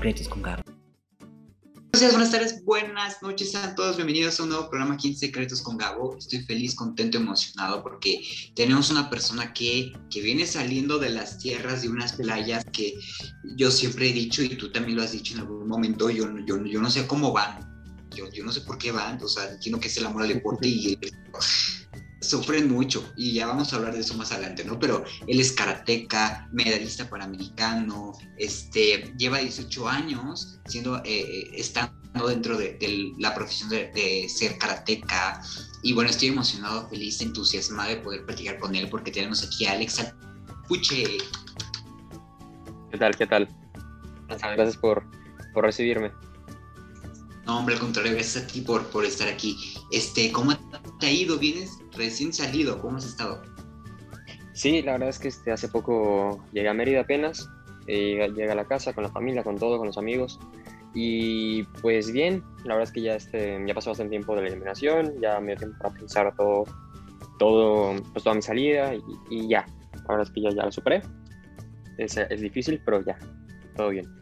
Secretos con Gabo. Buenos buenas tardes, buenas noches, a todos bienvenidos a un nuevo programa aquí en Secretos con Gabo. Estoy feliz, contento, emocionado porque tenemos una persona que, que viene saliendo de las tierras de unas playas que yo siempre he dicho y tú también lo has dicho en algún momento, yo, yo, yo no sé cómo van, yo, yo no sé por qué van, o sea, entiendo que es el amor al deporte y sufren mucho y ya vamos a hablar de eso más adelante, ¿no? Pero él es karateca, medallista panamericano, este, lleva 18 años siendo, eh, eh, estando dentro de, la profesión de, ser karateca y bueno, estoy emocionado, feliz, entusiasmado de poder platicar con él porque tenemos aquí a Alex Puche. ¿Qué tal? ¿Qué tal? Gracias por, por recibirme. No, hombre, al contrario, gracias a ti por, por estar aquí. Este, ¿Cómo te ha ido? ¿Vienes recién salido? ¿Cómo has estado? Sí, la verdad es que este, hace poco llegué a Mérida apenas. Eh, llegué a la casa con la familia, con todo, con los amigos. Y pues bien, la verdad es que ya, este, ya pasó bastante tiempo de la eliminación, ya me dio tiempo para pensar todo, todo pues toda mi salida y, ya. La verdad es que ya, ya lo superé. Es, es difícil, pero ya, todo bien.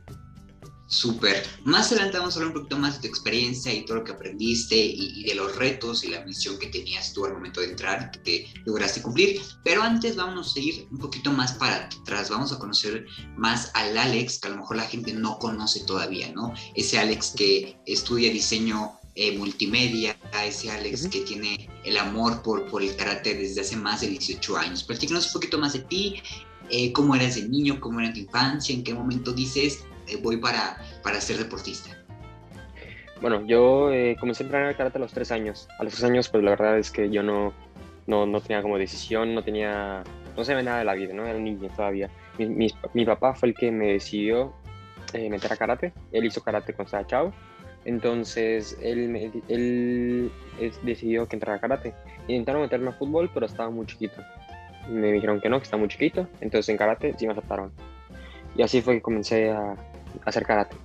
Súper. Más adelante vamos a hablar un poquito más de tu experiencia y todo lo que aprendiste y, de los retos y la misión que tenías tú al momento de entrar que lograste cumplir. Pero antes vamos a ir un poquito más para atrás. Vamos a conocer más al Alex, que a lo mejor la gente no conoce todavía, ¿no? Ese Alex que estudia diseño eh, multimedia, ese Alex que tiene el amor por, por el karate desde hace más de 18 años. Platícanos un poquito más de ti, eh, cómo eras de niño, cómo era tu infancia, en qué momento dices voy para, para ser deportista? Bueno, yo eh, comencé a entrenar karate a los tres años. A los tres años, pues la verdad es que yo no, no, no tenía como decisión, no tenía, no sabía nada de la vida, ¿no? Era un niño todavía. Mi, mi, papá fue el que me decidió eh, meter a karate. Él hizo karate con Sada Chao. Entonces, él, él, decidió que entrara a karate. Intentaron meterme a fútbol, pero estaba muy chiquito. Me dijeron que no, que estaba muy chiquito. Entonces, en karate sí me aceptaron. Y así fue que comencé a, hacer karate.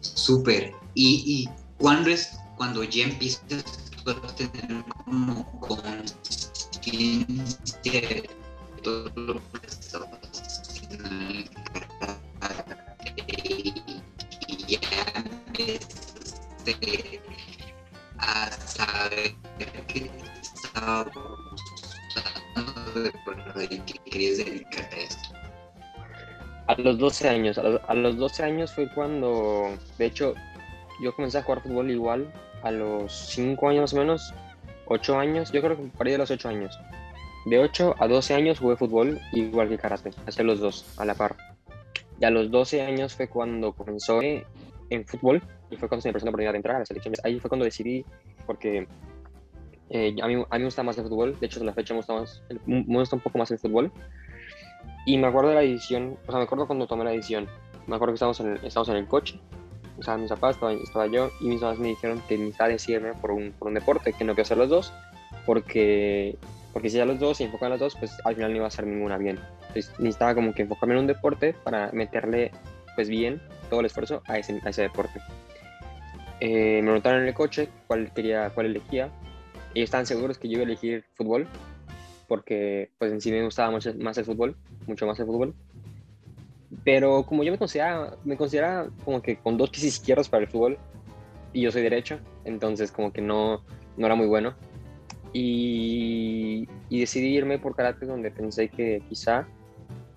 Súper. ¿Y, ¿Y cuándo es cuando ya empiezas a tener como conciencia de todo lo que estabas haciendo en el karate y ya empezaste a saber que te estaba gustando de que querías dedicarte? A los 12 años, a los, 12 años fue cuando, de hecho, yo comencé a jugar fútbol igual a los 5 años más o menos, 8 años, yo creo que por ahí de los 8 años. De 8 a 12 años jugué fútbol igual que karate, hacía los dos a la par. Y a los 12 años fue cuando comenzó en fútbol y fue cuando se me presentó la oportunidad de entrar a la selección. Ahí fue cuando decidí, porque eh, a, mí, a mí me gusta más el fútbol, de hecho, en la fecha me gusta, más, me gusta un poco más el fútbol. Y me acuerdo de la edición, o sea, me acuerdo cuando tomé la edición. Me acuerdo que estábamos en estábamos en el coche, o sea, mis papás, estaba, estaba yo, y mis papás me dijeron que necesitaba decidirme por un, por un deporte, que no quiero hacer los dos, porque, porque si ya los dos y enfocan los dos, pues al final no iba a hacer ninguna bien. Entonces necesitaba como que enfocarme en un deporte para meterle, pues bien, todo el esfuerzo a ese, a ese deporte. Eh, me preguntaron en el coche cuál, quería, cuál elegía, y estaban seguros que yo iba a elegir fútbol, porque pues en sí me gustaba mucho más el fútbol, mucho más el fútbol. Pero como yo me consideraba, me consideraba como que con dos pies izquierdos para el fútbol y yo soy derecho, entonces como que no, no era muy bueno. Y, y decidí irme por karate donde pensé que quizá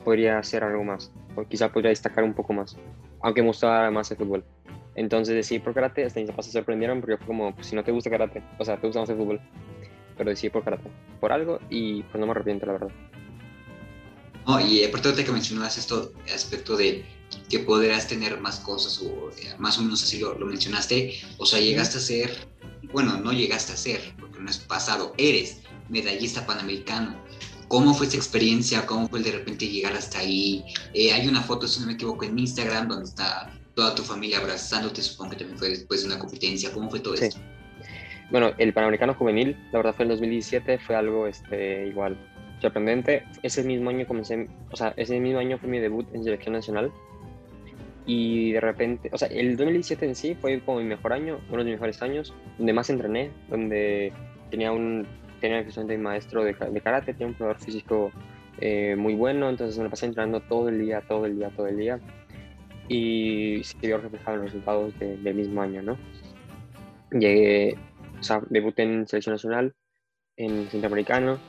podría hacer algo más, o quizá podría destacar un poco más, aunque me gustaba más el fútbol. Entonces decidí por karate, hasta mis papás se sorprendieron porque fue como, pues, si no te gusta karate, o sea, te gusta más el fútbol, pero decidí por karate, por algo y pues no me arrepiento, la verdad. No, y aparte de que mencionabas esto, aspecto de que podrás tener más cosas, o eh, más o menos así lo, mencionaste, o sea, llegaste a ser, bueno, no llegaste a ser, porque no es pasado, eres medallista panamericano. ¿Cómo fue esa experiencia? ¿Cómo fue el de repente llegar hasta ahí? Eh, hay una foto, si no me equivoco, en Instagram donde está toda tu familia abrazándote, supongo que también fue después de una competencia. ¿Cómo fue todo eso? Bueno, el Panamericano Juvenil, la verdad fue en 2017, fue algo este, igual sorprendente. Ese mismo año comencé, o sea, ese mismo año fue mi debut en selección nacional. Y de repente, o sea, el 2017 en sí fue como mi mejor año, uno de mis mejores años, donde más entrené, donde tenía un, tenía mi maestro de, de, karate, tenía un jugador físico eh, muy bueno, entonces me pasé entrenando todo el día, todo el día, todo el día. y se vio reflejado en los resultados del mismo año, ¿no? Llegué, o sea, debuté en selección nacional, en centroamericano,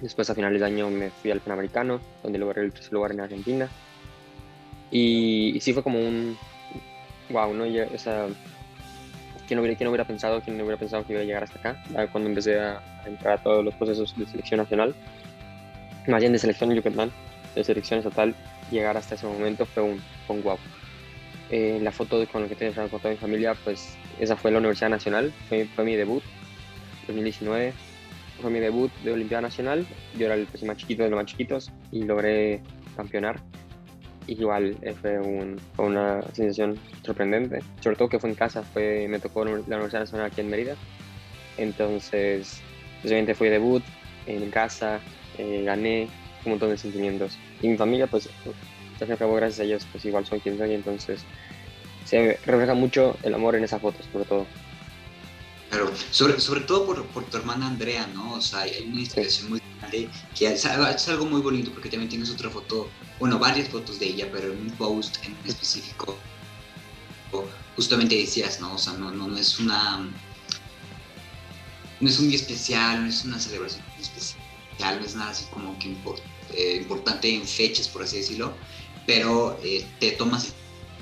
después a finales de año me fui al panamericano, donde logré el tercer lugar en Argentina, y, sí fue como un, wow, ¿no? o sea, ¿quién hubiera, quién hubiera pensado, quién hubiera pensado que iba a llegar hasta acá? Cuando empecé a, entrar a todos los procesos de selección nacional, más bien de selección en Yucatán, de selección estatal, llegar hasta ese momento fue un, un wow. Eh, la foto con la que tengo con toda mi familia, pues esa fue la Universidad Nacional, fue, fue mi debut, 2019, fue mi debut de Olimpiada Nacional, yo era el pues, más chiquito de los más chiquitos y logré campeonar. Igual eh, fue, un, fue, una sensación sorprendente, sobre todo que fue en casa, fue, me tocó la Universidad Nacional aquí en Mérida, entonces pues, obviamente fue debut en casa, eh, gané un montón de sentimientos. Y mi familia, pues, ya se acabó gracias a ellos, pues igual son quien soy, entonces se refleja mucho el amor en esas fotos, sobre todo. Claro, sobre, sobre todo por, por, tu hermana Andrea, ¿no? O sea, hay una inspiración muy grande, que es, es, algo muy bonito porque también tienes otra foto, bueno, varias fotos de ella, pero en un post en específico, justamente decías, ¿no? O sea, no, no, no es una... No es un día especial, no es una celebración especial, no es nada así como que eh, importante en fechas, por así decirlo, pero eh, te tomas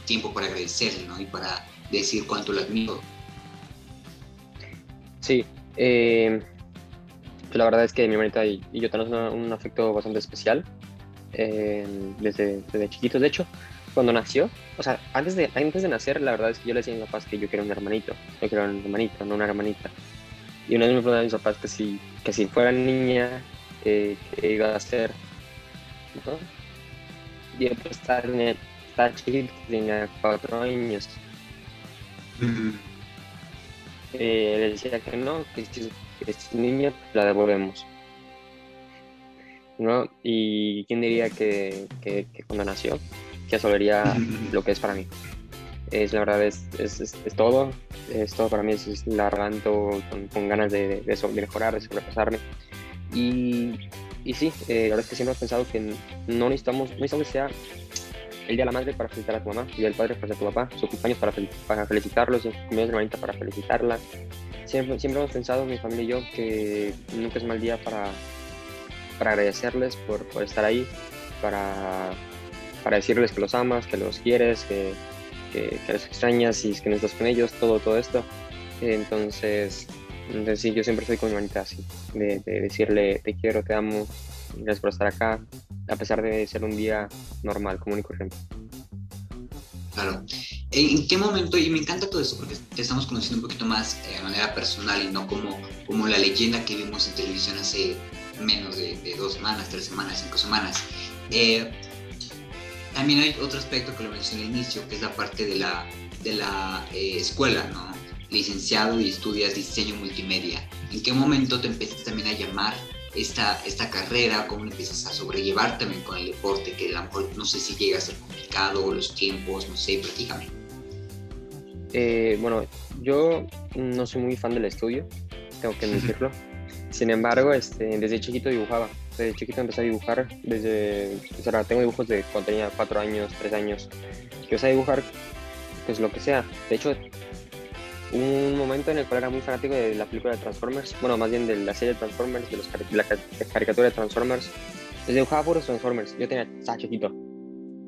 tiempo para agradecerle, ¿no? Y para decir cuánto lo admiro. Sí, eh, pues la verdad es que mi hermanita y, yo tenemos un afecto bastante especial desde, desde chiquitos. De hecho, cuando nació, o sea, antes de, antes de nacer, la verdad es que yo le decía a mis papás que yo quería un hermanito, yo quería un hermanito, no una hermanita. Y una vez me preguntaron a mis papás que si, que si fuera niña, que iba a ser ¿no? Y pues estar, estar chiquito, tenía cuatro años. eh, le decía que no, que si, es niña, la devolvemos. ¿No? Y quién diría que, que, cuando nació, que eso vería lo que es para mí. Es la verdad, es, es, es, todo. Es todo para mí, es, la con, con, ganas de, de, de, mejorar, de sobrepasarme. Y y sí, eh, la verdad es que siempre hemos pensado que no necesitamos, no necesitamos que sea el día de la madre para felicitar a tu mamá, el día del padre para a tu papá, su cumpleaños para, para felicitarlos, su cumpleaños de hermanita para felicitarla. Siempre, siempre hemos pensado, mi familia y yo, que nunca es mal día para, para agradecerles por, por estar ahí, para, para decirles que los amas, que los quieres, que, que, que los extrañas y que no estás con ellos, todo, todo esto. Entonces, entonces sí, yo siempre soy con mi manita así, de, decirle te quiero, te amo, gracias por estar acá, a pesar de ser un día normal, común y corriente. Claro. ¿En qué momento, y me encanta todo esto porque te estamos conociendo un poquito más eh, de manera personal y no como, como la leyenda que vimos en televisión hace menos de, dos semanas, tres semanas, cinco semanas? Eh, también hay otro aspecto que lo mencioné al inicio, que es la parte de la, de la eh, escuela, ¿no? Licenciado y estudias diseño multimedia. ¿En qué momento te empiezas también a llamar esta, esta carrera? ¿Cómo empiezas a sobrellevar también con el deporte? Que a lo mejor no sé si llega a ser complicado, los tiempos, no sé, platícame. Eh, bueno, yo no soy muy fan del estudio, tengo que decirlo. Sin embargo, este, desde chiquito dibujaba. Desde chiquito empecé a dibujar. Desde, o sea, tengo dibujos de cuando tenía cuatro años, tres años. Que empecé a dibujar, pues lo que sea. De hecho, un momento en el cual era muy fanático de la película de Transformers, bueno, más bien de la serie de Transformers, de, los, la caricatura de Transformers. Les dibujaba puros Transformers. Yo tenía, estaba chiquito,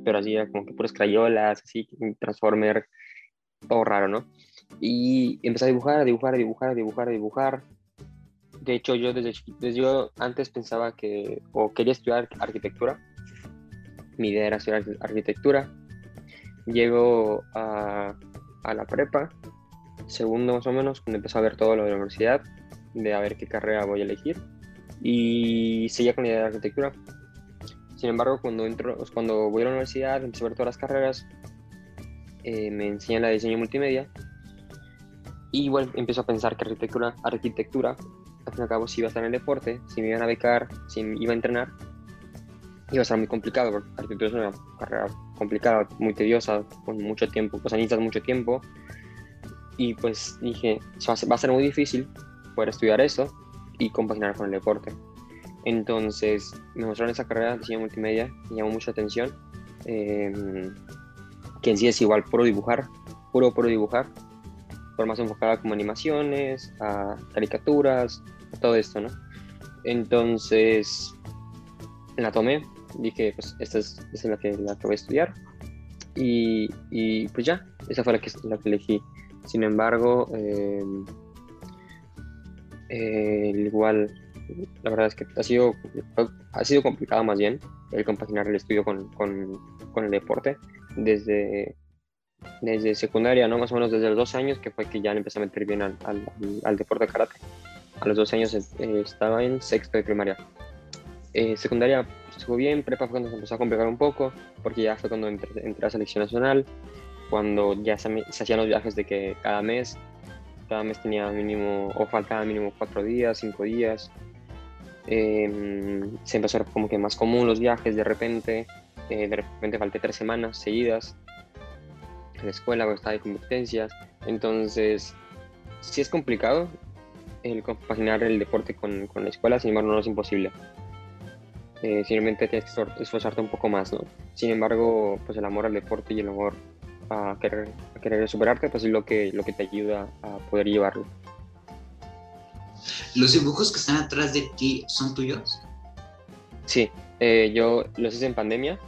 pero así era como que puros crayolas, así, Transformer, todo raro, ¿no? Y empecé a dibujar, a dibujar, a dibujar, a dibujar, a dibujar. De hecho, yo desde, desde yo antes pensaba que, o quería estudiar arquitectura. Mi idea era estudiar arquitectura. Llego a, a la prepa segundo más o menos, cuando empecé a ver todo lo de la universidad, de a ver qué carrera voy a elegir. Y seguía con la idea de arquitectura. Sin embargo, cuando, entro, cuando voy a la universidad, empecé a ver todas las carreras, eh, me enseñan la diseño multimedia. Y bueno, empiezo a pensar que arquitectura, arquitectura, al fin y al cabo, si iba a estar en el deporte, si me iban a becar, si iba a entrenar, iba a ser muy complicado, porque arquitectura es una carrera complicada, muy tediosa, con mucho tiempo, pues necesitas mucho tiempo, y pues dije, va a ser muy difícil poder estudiar eso y compaginar con el deporte. Entonces me mostraron esa carrera de diseño multimedia, me llamó mucha atención. Em, que en sí es igual puro dibujar, puro, puro dibujar, por más enfocada como animaciones, a caricaturas, a todo esto, ¿no? Entonces, la tomé, dije, pues esta es, esta es la, que, la que voy a estudiar. Y, y, pues ya, esa fue la que, la que elegí. Sin embargo, eh, eh, igual, la verdad es que ha sido, ha sido complicado más bien el compaginar el estudio con, con, con el deporte. Desde, desde secundaria, ¿no? Más o menos desde los dos años, que fue que ya empecé a meter bien al, al, al deporte de karate. A los dos años eh, estaba en sexto de primaria. Eh, secundaria estuvo bien, prepa fue cuando se empezó a complicar un poco, porque ya fue cuando entré, entré a selección nacional, cuando ya se, se, hacían los viajes de que cada mes, cada mes tenía mínimo, o faltaba mínimo cuatro días, cinco días. Eh, se empezó a ser como que más común los viajes de repente, eh, de repente falté tres semanas seguidas en la escuela cuando estaba de competencias, entonces sí es complicado el compaginar el deporte con, con la escuela, sin embargo no es imposible eh, simplemente tienes que esforzarte un poco más, ¿no? Sin embargo, pues el amor al deporte y el amor a querer, a querer superarte, pues es lo que, lo que te ayuda a poder llevarlo. ¿Los dibujos que están atrás de ti son tuyos? Sí, eh, yo los hice en pandemia.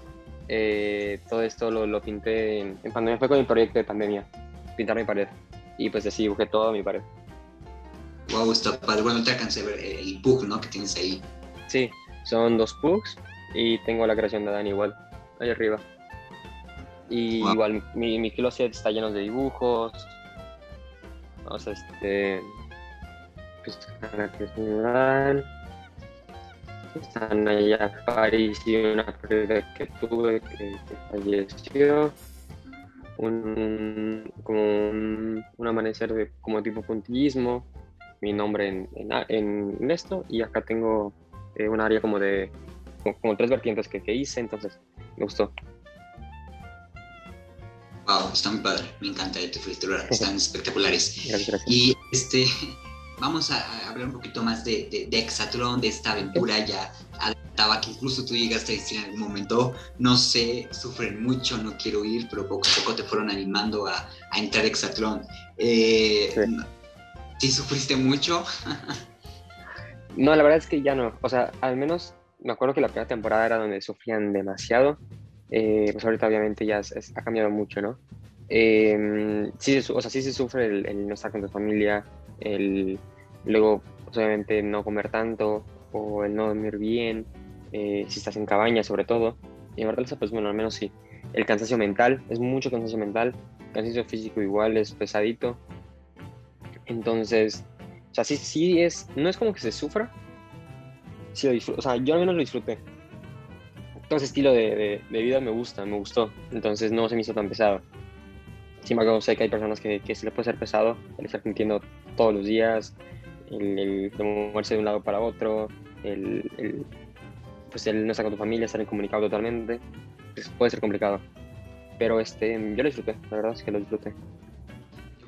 Eh, todo esto lo, lo pinté en, en, pandemia, fue con el proyecto de pandemia, pintar mi pared. Y pues así dibujé todo mi pared. Wow, está padre. Bueno, te alcancé a ver el bug, ¿no? Que tienes ahí. Sí, son dos pugs y tengo la creación de Dani igual, ahí arriba. Y wow. igual mi, mi closet está lleno de dibujos. O sea, este. Pues, están allá París y una pérdida que tuve que, que falleció. Un, como un, un, amanecer de como tipo puntillismo, mi nombre en, en, en esto, y acá tengo eh, un área como de, como, como tres vertientes que, que, hice, entonces me gustó. Wow, está muy padre, me encanta tu fritura, están espectaculares. Gracias, gracias. Y este, vamos a hablar un poquito más de, de, de Exatlón, de esta aventura ya adelantaba que incluso tú llegaste a decir en algún momento, no sé, sufren mucho, no quiero ir, pero poco a poco te fueron animando a, a entrar a Exatlón. Eh, sí. ¿Sí sufriste mucho? No, la verdad es que ya no. O sea, al menos me acuerdo que la primera temporada era donde sufrían demasiado. Eh, pues ahorita obviamente ya es, es, ha cambiado mucho, ¿no? Eh, sí, o sea, sí se sufre el, el, no estar con tu familia, el luego pues, obviamente no comer tanto o el no dormir bien, eh, si estás en cabaña sobre todo. Y en verdad, pues bueno, al menos sí. El cansancio mental, es mucho cansancio mental, cansancio físico igual es pesadito. Entonces, o sea, sí, sí es, no es como que se sufra, sí lo disfruto, o sea, yo al menos lo disfruté. Todo ese estilo de, vida me gusta, me gustó, entonces no se me hizo tan pesado. Sin embargo, sé que hay personas que, que se le puede ser pesado el estar mintiendo todos los días, el, el, moverse de un lado para otro, el, el, pues el no estar con tu familia, estar incomunicado totalmente, pues puede ser complicado. Pero este, yo lo disfruté, la verdad es que lo disfruté.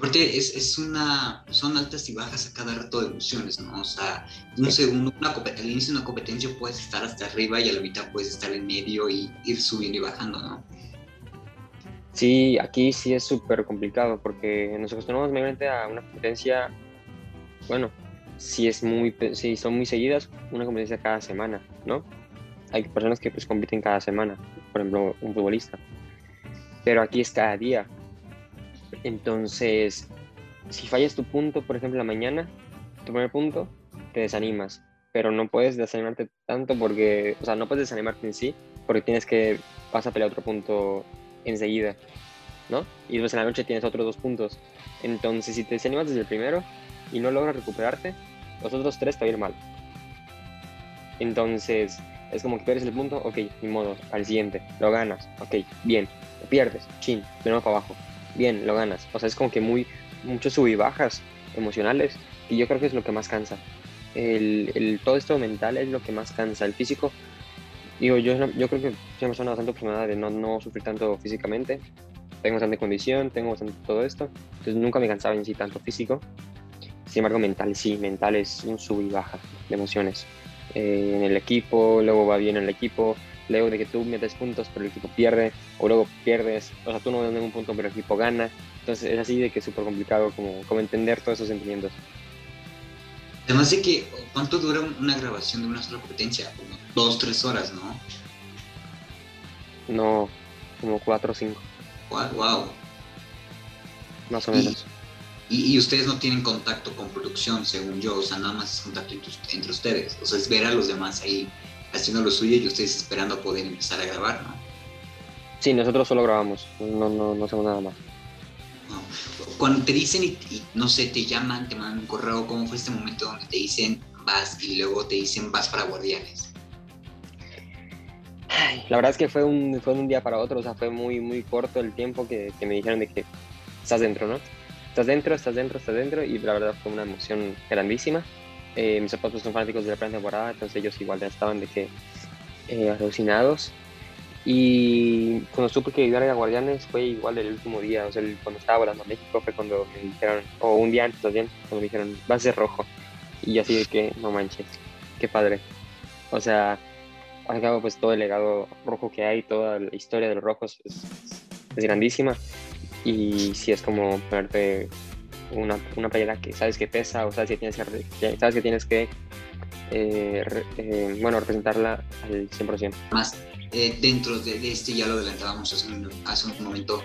Aparte, es, es, una, son altas y bajas a cada rato de emociones, ¿no? O sea, un segundo, una, al inicio de una competencia puedes estar hasta arriba y a la mitad puedes estar en medio y ir subiendo y bajando, ¿no? Sí, aquí sí es súper complicado porque nos acostumbramos mayormente a una competencia, bueno, si es muy, si son muy seguidas, una competencia cada semana, ¿no? Hay personas que pues compiten cada semana, por ejemplo, un futbolista. Pero aquí es cada día, entonces, si fallas tu punto, por ejemplo, la mañana, tu primer punto, te desanimas. Pero no puedes desanimarte tanto porque, o sea, no puedes desanimarte en sí, porque tienes que, vas a pelear otro punto enseguida, ¿no? Y después en la noche tienes otros dos puntos. Entonces, si te desanimas desde el primero y no logras recuperarte, los otros tres te va a ir mal. Entonces, es como que pierdes el punto, ok, ni modo, al siguiente, lo ganas, ok, bien, lo pierdes, chin, de nuevo para abajo bien, lo ganas. O sea, es como que muy, muchos sub y bajas emocionales y yo creo que es lo que más cansa. El, todo esto mental es lo que más cansa. El físico, digo, yo, yo creo que soy una persona bastante aproximada de no, no sufrir tanto físicamente. Tengo bastante condición, tengo bastante todo esto. Entonces nunca me cansaba en sí tanto físico. Sin embargo, mental sí, mental es un sub y baja de emociones. Eh, en el equipo, luego va bien en el equipo, luego de que tú metes puntos pero el equipo pierde, o luego pierdes, o sea, tú no ganas un punto pero el equipo gana. Entonces es así de que es súper complicado como, como entender todos esos sentimientos. Además de que, ¿cuánto dura una grabación de una sola competencia? Como dos, tres horas, ¿no? No, como cuatro o cinco. Wow. Más o menos. Y, ustedes no tienen contacto con producción, según yo, o sea, nada más es contacto entre, ustedes. O sea, es ver a los demás ahí haciendo lo suyo y ustedes esperando poder empezar a grabar, ¿no? Sí, nosotros solo grabamos, no, no, no hacemos nada más. Cuando te dicen y, no sé, te llaman, te mandan un correo, ¿cómo fue este momento donde te dicen vas y luego te dicen vas para Guardianes? la verdad es que fue un, fue un día para otro, o sea, fue muy, muy corto el tiempo que, que me dijeron de que estás dentro, ¿no? estás dentro, estás dentro, estás dentro, y la verdad fue una emoción grandísima. Eh, mis papás son fanáticos de la primera temporada, entonces ellos igual ya estaban de que eh, alucinados. Y cuando supe que iba a Guardianes fue igual el último día, o sea, cuando estaba volando a México fue cuando me dijeron, o un día antes también, cuando me dijeron, va a ser rojo. Y así de que, no manches, qué padre. O sea, al cabo pues todo el legado rojo que hay, toda la historia de los rojos es, es grandísima y si es como ponerte una, una playera que sabes que pesa o sabes que tienes que, sabes que, tienes que eh, eh, bueno, representarla al 100%. Más eh, dentro de, este, ya lo adelantábamos hace un, hace un momento,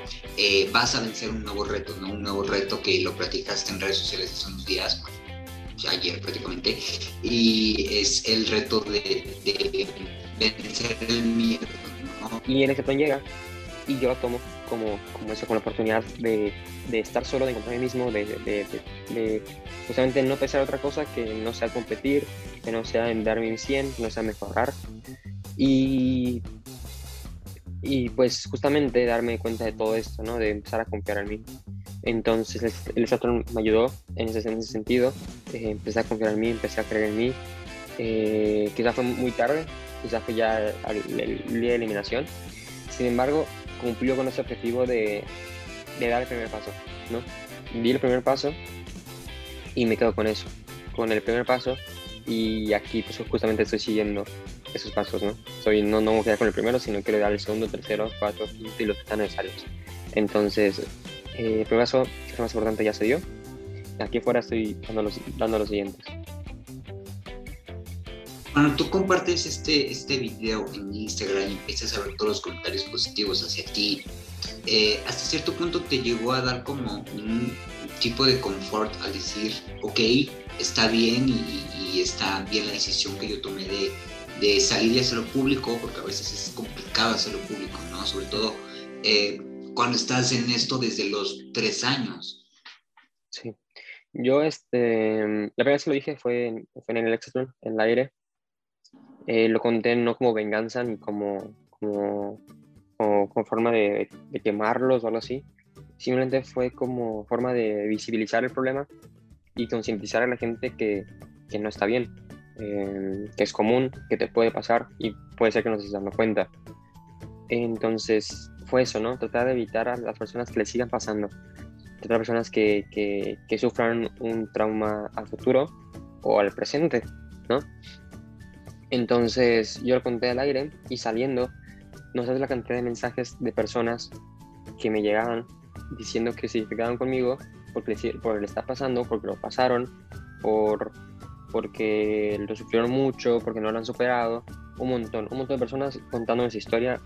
vas a vencer un nuevo reto, ¿no? Un nuevo reto que lo platicaste en redes sociales hace unos días, ayer prácticamente, y es el reto de, de vencer el miedo, ¿no? Y en ese plan llega y yo lo tomo como, como eso, con la oportunidad de, de estar solo, de encontrarme mismo, de, de, de, justamente no pensar otra cosa que no sea competir, que no sea en darme mi 100, que no sea mejorar. Y, y pues justamente darme cuenta de todo esto, ¿no? De empezar a confiar en mí. Entonces el Saturn me ayudó en ese, en ese sentido. Eh, empecé a confiar en mí, empecé a creer en mí. Eh, quizá fue muy tarde, quizá fue ya el, el día de eliminación. Sin embargo, cumplió con ese objetivo de, dar el primer paso, ¿no? Di el primer paso y me quedo con eso, con el primer paso y aquí pues justamente estoy siguiendo esos pasos, ¿no? Soy, no, no voy a quedar con el primero, sino quiero dar el segundo, tercero, cuarto, quinto y los que están necesarios. Entonces, eh, el primer paso, que más importante, ya se dio. Aquí afuera estoy dando los, dando los siguientes. Cuando tú compartes este, este video en Instagram y empiezas a ver todos los comentarios positivos hacia ti, eh, hasta cierto punto te llegó a dar como un tipo de confort al decir, ok, está bien y, está bien la decisión que yo tomé de, salir y hacerlo público, porque a veces es complicado hacerlo público, ¿no? Sobre todo eh, cuando estás en esto desde los tres años. Sí. Yo, este, la primera vez que lo dije fue, fue en el Exatron, en el aire, eh, lo conté no como venganza ni como, como, como, forma de, quemarlos o algo así. Simplemente fue como forma de visibilizar el problema y concientizar a la gente que, que no está bien, eh, que es común, que te puede pasar y puede ser que no se dando cuenta. Entonces fue eso, ¿no? Tratar de evitar a las personas que le sigan pasando, tratar a personas que, que, que sufran un trauma al futuro o al presente, ¿no? Entonces yo lo conté al aire y saliendo, no sabes la cantidad de mensajes de personas que me llegaban diciendo que se identificaban conmigo porque, por le está pasando, porque lo pasaron, por, porque lo sufrieron mucho, porque no lo han superado. Un montón, un montón de personas contándome esa historia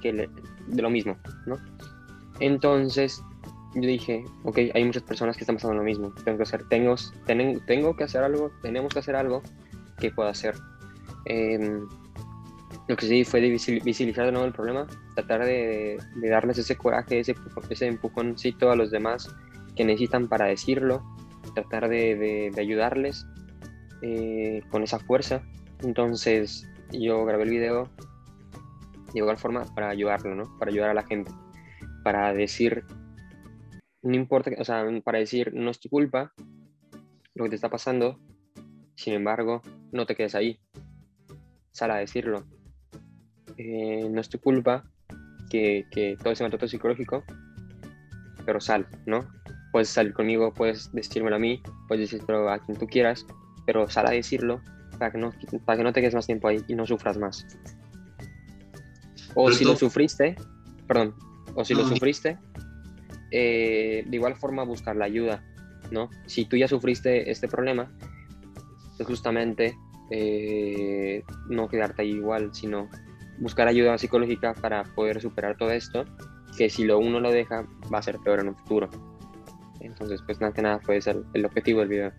que de lo mismo, ¿no? Entonces yo dije, ok, hay muchas personas que están pasando lo mismo. Tengo que hacer, tengo, tengo que hacer algo, tenemos que hacer algo que pueda hacer. Em, lo que sí fue visibilizar de nuevo el problema, tratar de, darles ese coraje, ese, ese empujoncito a los demás que necesitan para decirlo, tratar de, ayudarles eh, con esa fuerza. Entonces yo grabé el video de igual forma para ayudarlo, ¿no? Para ayudar a la gente, para decir, no importa, o sea, para decir, no es tu culpa lo que te está pasando, sin embargo, no te quedes ahí, sal a decirlo. Eh, no es tu culpa que, que todo ese maltrato psicológico, pero sal, ¿no? Puedes salir conmigo, puedes decírmelo a mí, puedes decirlo a quien tú quieras, pero sal a decirlo para que no, para que no te quedes más tiempo ahí y no sufras más. O si lo sufriste, perdón, o si lo sufriste, eh, de igual forma buscar la ayuda, ¿no? Si tú ya sufriste este problema, pues justamente eh, no quedarte ahí igual, sino buscar ayuda psicológica para poder superar todo esto, que si lo uno lo deja va a ser peor en un futuro. Entonces, pues nada que nada puede ser el objetivo del video.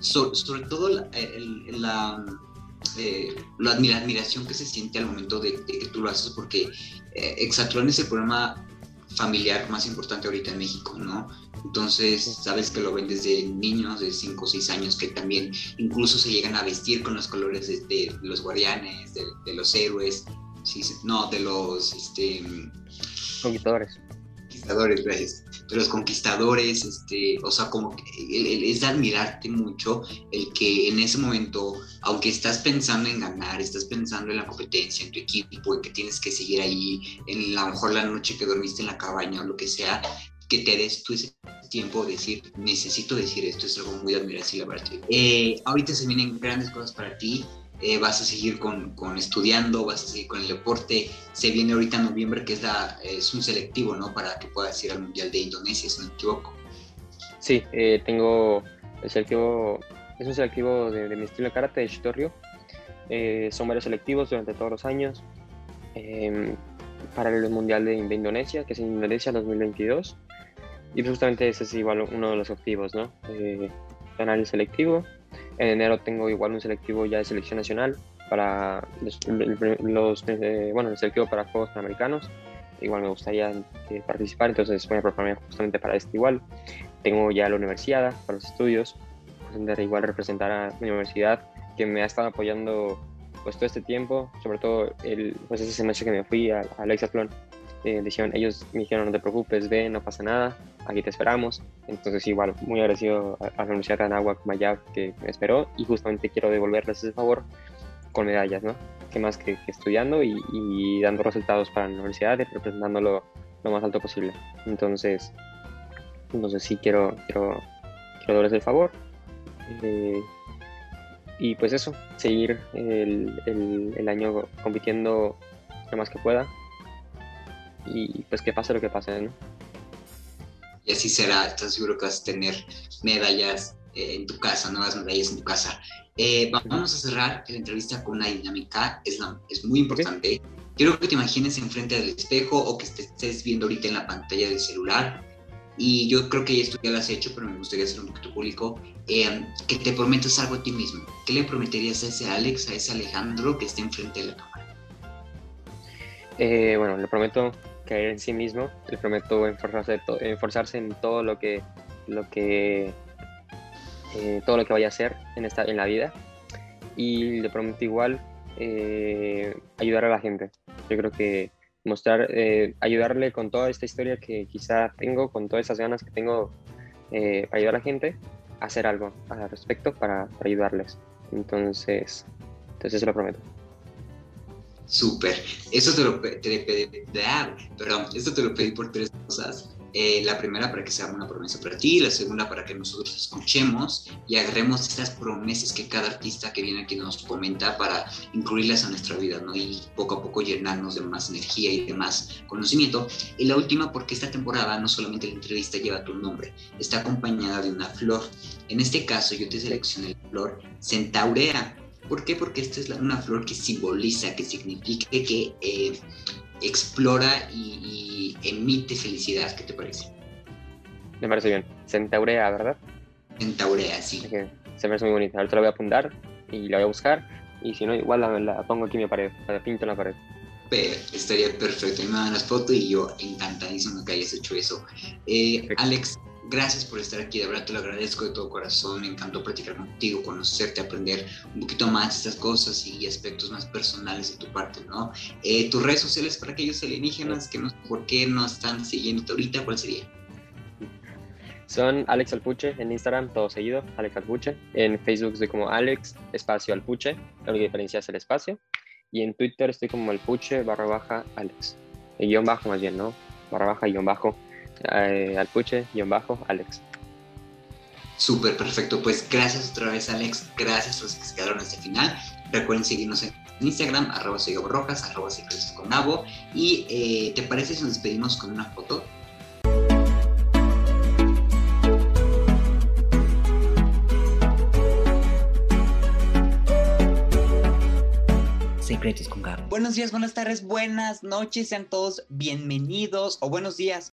sobre todo la, eh, la, admiración que se siente al momento de, que tú lo haces, porque eh, es el programa familiar más importante ahorita en México, ¿no? Entonces, sabes que lo ven desde niños de 5 o 6 años que también incluso se llegan a vestir con los colores de, los guardianes, de, los héroes, no, de los este, conquistadores. Conquistadores, gracias de los conquistadores, este, o sea, como que es de admirarte mucho el que en ese momento, aunque estás pensando en ganar, estás pensando en la competencia, en tu equipo, en que tienes que seguir ahí, en la, a lo mejor la noche que dormiste en la cabaña o lo que sea, que te des tú ese tiempo de decir, necesito decir esto, es algo muy admirable, eh, ahorita se vienen grandes cosas para ti, eh, vas a seguir con, con, estudiando, vas a seguir con el deporte. Se viene ahorita en noviembre, que es, la, es un selectivo, ¿no? Para que puedas ir al Mundial de Indonesia, si no me equivoco. Sí, eh, tengo el selectivo, es un selectivo de, mi estilo de karate, de Shitoryu. Eh, son varios selectivos durante todos los años. Em, para el Mundial de, Indonesia, que es en Indonesia 2022. Y justamente ese es igual uno de los objetivos, ¿no? ganar el selectivo en enero tengo igual un selectivo ya de selección nacional para los, eh, bueno, el selectivo para Juegos Panamericanos. Igual me gustaría eh, participar, entonces voy a prepararme justamente para este igual. Tengo ya la universidad para los estudios, pues, igual representar a mi universidad que me ha estado apoyando pues todo este tiempo, sobre todo el, pues ese semestre que me fui a, a Lexatlón eh, ellos me dijeron, no te preocupes, ve, no pasa nada, aquí te esperamos. Entonces, igual, muy agradecido a, la Universidad de Anáhuac Mayab que me esperó y justamente quiero devolverles ese favor con medallas, ¿no? Que más que, estudiando y, dando resultados para la universidad y representándolo lo más alto posible. Entonces, entonces sí quiero, quiero, quiero darles el favor. Eh, y pues eso, seguir el año compitiendo lo más que pueda y pues que pase lo que pase, ¿no? Y así será, estás seguro que vas a tener medallas eh, en tu casa, nuevas medallas en tu casa. Eh, vamos a cerrar la entrevista con una dinámica, es, es muy importante. Quiero que te imagines enfrente del espejo o que estés viendo ahorita en la pantalla del celular. Y yo creo que esto ya lo has hecho, pero me gustaría hacer un poquito público. Eh, que te prometas algo a ti mismo. ¿Qué le prometerías a ese Alex, a ese Alejandro que esté enfrente de la cámara? bueno, le prometo creer en sí mismo, le prometo esforzarse, esforzarse en todo lo que, lo que eh, todo lo que vaya a hacer en, esta, en la vida y le prometo igual eh, ayudar a la gente. Yo creo que mostrar, eh, ayudarle con toda esta historia que quizá tengo, con todas esas ganas que tengo para ayudar a la gente, hacer algo al respecto para, para ayudarles. Entonces, entonces eso lo prometo. Súper. Eso te lo, pedí, perdón, esto te lo pedí por tres cosas. Eh, la primera para que sea una promesa para ti, la segunda para que nosotros escuchemos y agarremos estas promesas que cada artista que viene aquí nos comenta para incluirlas a nuestra vida, ¿no? Y poco a poco llenarnos de más energía y de más conocimiento. Y la última porque esta temporada no solamente la entrevista lleva tu nombre, está acompañada de una flor. En este caso yo te seleccioné la flor Centaurea ¿Por qué? Porque esta es una flor que simboliza, que significa que eh, explora y, emite felicidad. ¿Qué te parece? Me parece bien. Centaurea, ¿verdad? Centaurea, sí. se me hace muy bonita. Ahorita la voy a apuntar y la voy a buscar. Y si no, igual la, pongo aquí en mi pared, la pinto en la pared. estaría perfecto. Me dan las fotos y yo encantadísimo que hayas hecho eso. Eh, Alex, Gracias por estar aquí, de verdad te lo agradezco de todo corazón. Me encantó platicar contigo, conocerte, aprender un poquito más de estas cosas y aspectos más personales de tu parte, ¿no? Eh, tus redes sociales para aquellos alienígenas que no por qué no están siguiendo ahorita, ¿cuál sería? Son Alex Alpuche en Instagram, todo seguido, Alex Alpuche. En Facebook estoy como Alex Espacio Alpuche, la única diferencia es el espacio. Y en Twitter estoy como Alpuche barra baja Alex. El guion bajo más bien, ¿no? Barra baja guion bajo eh, Alpuche-Alex. Súper perfecto, pues gracias otra vez Alex, gracias a los que se quedaron hasta el final. Recuerden seguirnos en Instagram, arroba soy Rojas, arroba secretos con Gabo. Y eh, ¿te parece si nos despedimos con una foto? Secretos con Gabo. Buenos días, buenas tardes, buenas noches, sean todos bienvenidos o buenos días